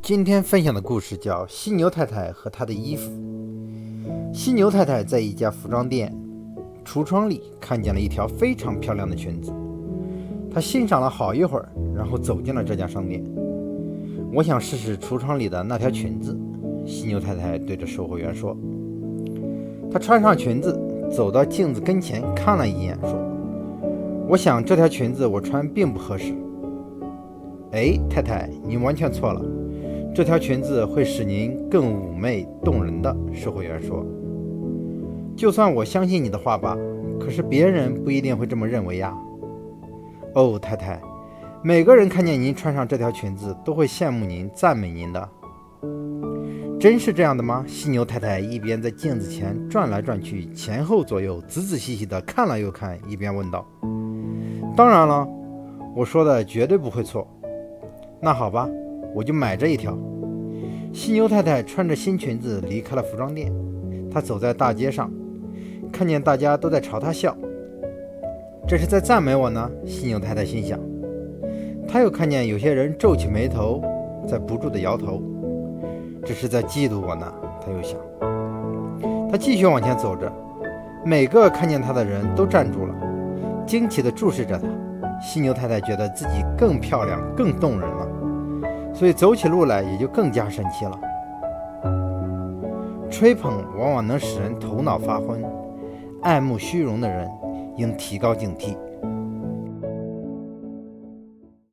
今天分享的故事叫《犀牛太太和她的衣服》。犀牛太太在一家服装店橱窗里看见了一条非常漂亮的裙子，她欣赏了好一会儿，然后走进了这家商店。我想试试橱窗里的那条裙子，犀牛太太对着售货员说。她穿上裙子，走到镜子跟前看了一眼，说：“我想这条裙子我穿并不合适。”哎，太太，您完全错了。这条裙子会使您更妩媚动人的。售货员说：“就算我相信你的话吧，可是别人不一定会这么认为呀。”哦，太太，每个人看见您穿上这条裙子，都会羡慕您、赞美您的。真是这样的吗？犀牛太太一边在镜子前转来转去，前后左右仔仔细细地看了又看，一边问道：“当然了，我说的绝对不会错。”那好吧，我就买这一条。犀牛太太穿着新裙子离开了服装店。她走在大街上，看见大家都在朝她笑，这是在赞美我呢。犀牛太太心想。她又看见有些人皱起眉头，在不住地摇头，这是在嫉妒我呢。她又想。她继续往前走着，每个看见她的人都站住了，惊奇地注视着她。犀牛太太觉得自己更漂亮、更动人了。所以走起路来也就更加神奇了。吹捧往往能使人头脑发昏，爱慕虚荣的人应提高警惕。